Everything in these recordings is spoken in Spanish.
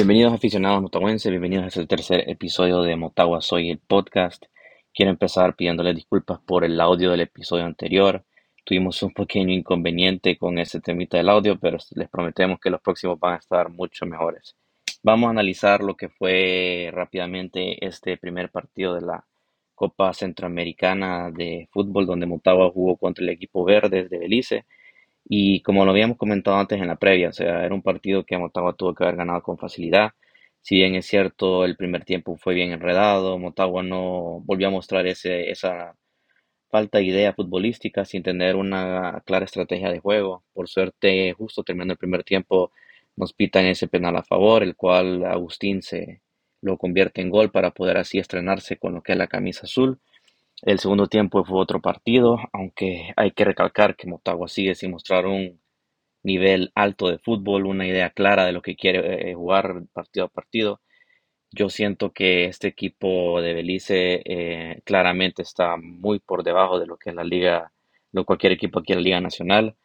Bienvenidos aficionados motahuenses, bienvenidos a este tercer episodio de Motagua Soy el podcast. Quiero empezar pidiéndoles disculpas por el audio del episodio anterior. Tuvimos un pequeño inconveniente con ese temita del audio, pero les prometemos que los próximos van a estar mucho mejores. Vamos a analizar lo que fue rápidamente este primer partido de la Copa Centroamericana de Fútbol, donde Motagua jugó contra el equipo verde de Belice. Y como lo habíamos comentado antes en la previa, o sea, era un partido que Motagua tuvo que haber ganado con facilidad. Si bien es cierto, el primer tiempo fue bien enredado, Motagua no volvió a mostrar ese, esa falta de idea futbolística sin tener una clara estrategia de juego. Por suerte, justo terminando el primer tiempo, nos pitan ese penal a favor, el cual Agustín se lo convierte en gol para poder así estrenarse con lo que es la camisa azul. El segundo tiempo fue otro partido, aunque hay que recalcar que Motagua sigue sin mostrar un nivel alto de fútbol, una idea clara de lo que quiere eh, jugar partido a partido. Yo siento que este equipo de Belice eh, claramente está muy por debajo de lo que es la liga, de cualquier equipo aquí en la Liga Nacional.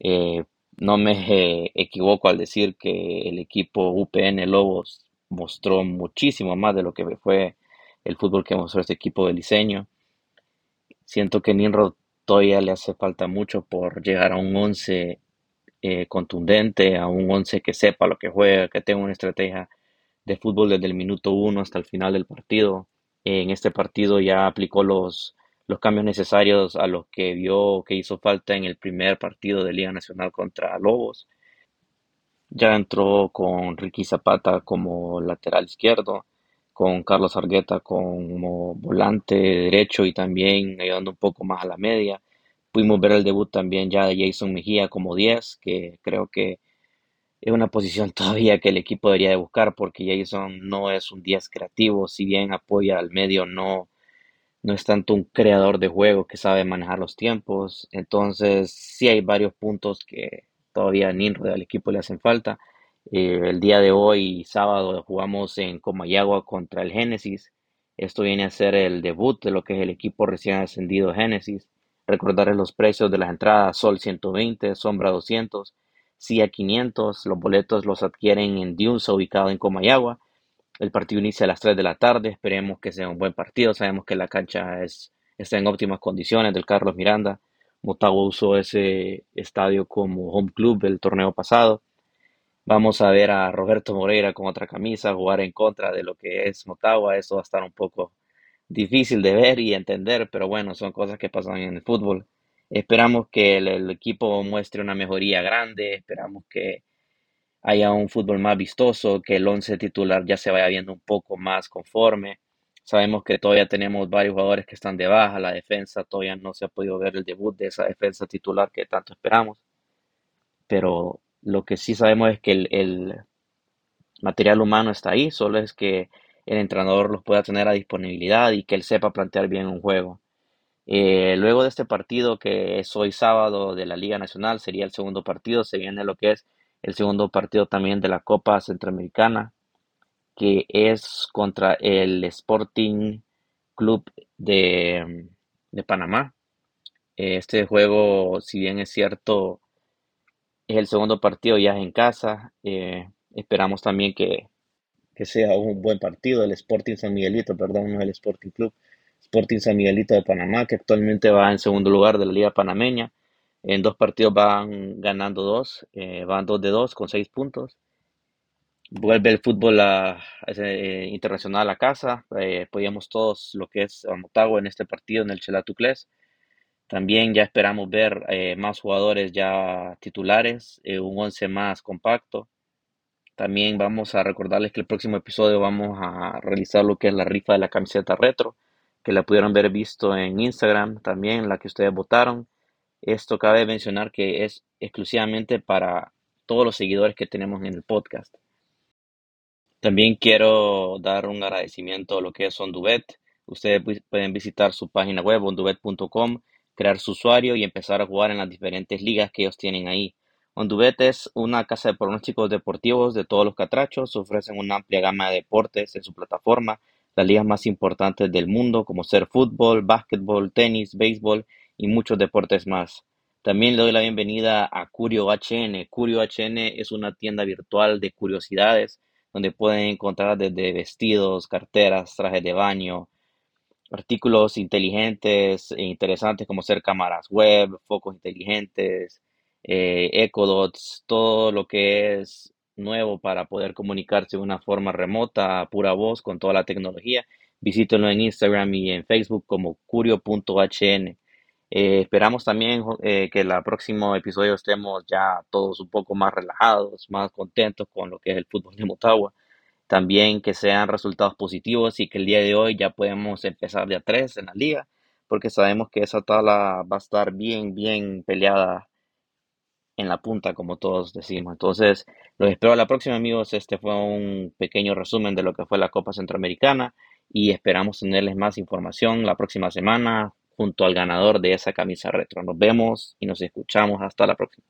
Eh, no me equivoco al decir que el equipo UPN Lobos mostró muchísimo más de lo que fue el fútbol que mostró este equipo beliceño. Siento que Ninro todavía le hace falta mucho por llegar a un 11 eh, contundente, a un 11 que sepa lo que juega, que tenga una estrategia de fútbol desde el minuto 1 hasta el final del partido. En este partido ya aplicó los, los cambios necesarios a los que vio que hizo falta en el primer partido de Liga Nacional contra Lobos. Ya entró con Ricky Zapata como lateral izquierdo con Carlos Argueta como volante derecho y también ayudando un poco más a la media. Pudimos ver el debut también ya de Jason Mejía como 10, que creo que es una posición todavía que el equipo debería de buscar porque Jason no es un 10 creativo, si bien apoya al medio, no, no es tanto un creador de juego que sabe manejar los tiempos. Entonces sí hay varios puntos que todavía a Ninro del equipo le hacen falta. Eh, el día de hoy, sábado, jugamos en Comayagua contra el Génesis. Esto viene a ser el debut de lo que es el equipo recién ascendido Génesis. Recordarles los precios de las entradas: Sol 120, Sombra 200, CIA 500. Los boletos los adquieren en Diunsa, ubicado en Comayagua. El partido inicia a las 3 de la tarde. Esperemos que sea un buen partido. Sabemos que la cancha es, está en óptimas condiciones del Carlos Miranda. Motagua usó ese estadio como home club el torneo pasado. Vamos a ver a Roberto Moreira con otra camisa jugar en contra de lo que es Motagua. Eso va a estar un poco difícil de ver y entender, pero bueno, son cosas que pasan en el fútbol. Esperamos que el, equipo muestre una mejoría grande, esperamos que haya un fútbol más vistoso, que el once titular ya se vaya viendo un poco más conforme. Sabemos que todavía tenemos varios jugadores que están de baja, la defensa todavía no se ha podido ver el debut de esa defensa titular que tanto esperamos, pero lo que sí sabemos es que el, material humano está ahí, solo es que el entrenador los pueda tener a disponibilidad y que él sepa plantear bien un juego. Eh, luego de este partido que es hoy sábado de la Liga Nacional, sería el segundo partido, se viene lo que es el segundo partido también de la Copa Centroamericana, que es contra el Sporting Club de, de Panamá. Este juego, si bien es cierto, es el segundo partido ya en casa. Eh, esperamos también que, sea un buen partido. El Sporting San Miguelito, perdón, no el Sporting Club. Sporting San Miguelito de Panamá, que actualmente va en segundo lugar de la Liga Panameña. En dos partidos van ganando dos, eh, van dos de dos con seis puntos. Vuelve el fútbol eh, internacional a casa. apoyamos todos lo que es Motagua en este partido en el Chelatucles. También ya esperamos ver eh, más jugadores ya titulares, eh, un 11 más compacto. También vamos a recordarles que el próximo episodio vamos a realizar lo que es la rifa de la camiseta retro, que la pudieron ver visto en Instagram también, la que ustedes votaron. Esto cabe mencionar que es exclusivamente para todos los seguidores que tenemos en el podcast. También quiero dar un agradecimiento a lo que es Ondubet. Ustedes pueden visitar su página web ondubet.com crear su usuario y empezar a jugar en las diferentes ligas que ellos tienen ahí. Ondubet es una casa de pronósticos deportivos de todos los catrachos, ofrecen una amplia gama de deportes en su plataforma, las ligas más importantes del mundo como ser fútbol, básquetbol, tenis, béisbol y muchos deportes más. También le doy la bienvenida a Curio HN. Curio HN es una tienda virtual de curiosidades donde pueden encontrar desde vestidos, carteras, trajes de baño, artículos inteligentes e interesantes como ser cámaras web, focos inteligentes, eh, Ecodots, todo lo que es nuevo para poder comunicarse de una forma remota, pura voz, con toda la tecnología. Visítenlo en Instagram y en Facebook como curio.hn. Eh, esperamos también eh, que el próximo episodio estemos ya todos un poco más relajados, más contentos con lo que es el fútbol de Motagua. También que sean resultados positivos y que el día de hoy ya podemos empezar de a tres en la liga, porque sabemos que esa tabla va a estar bien, bien peleada en la punta, como todos decimos. Entonces, los espero a la próxima, amigos. Este fue un pequeño resumen de lo que fue la Copa Centroamericana y esperamos tenerles más información la próxima semana junto al ganador de esa camisa retro. Nos vemos y nos escuchamos hasta la próxima.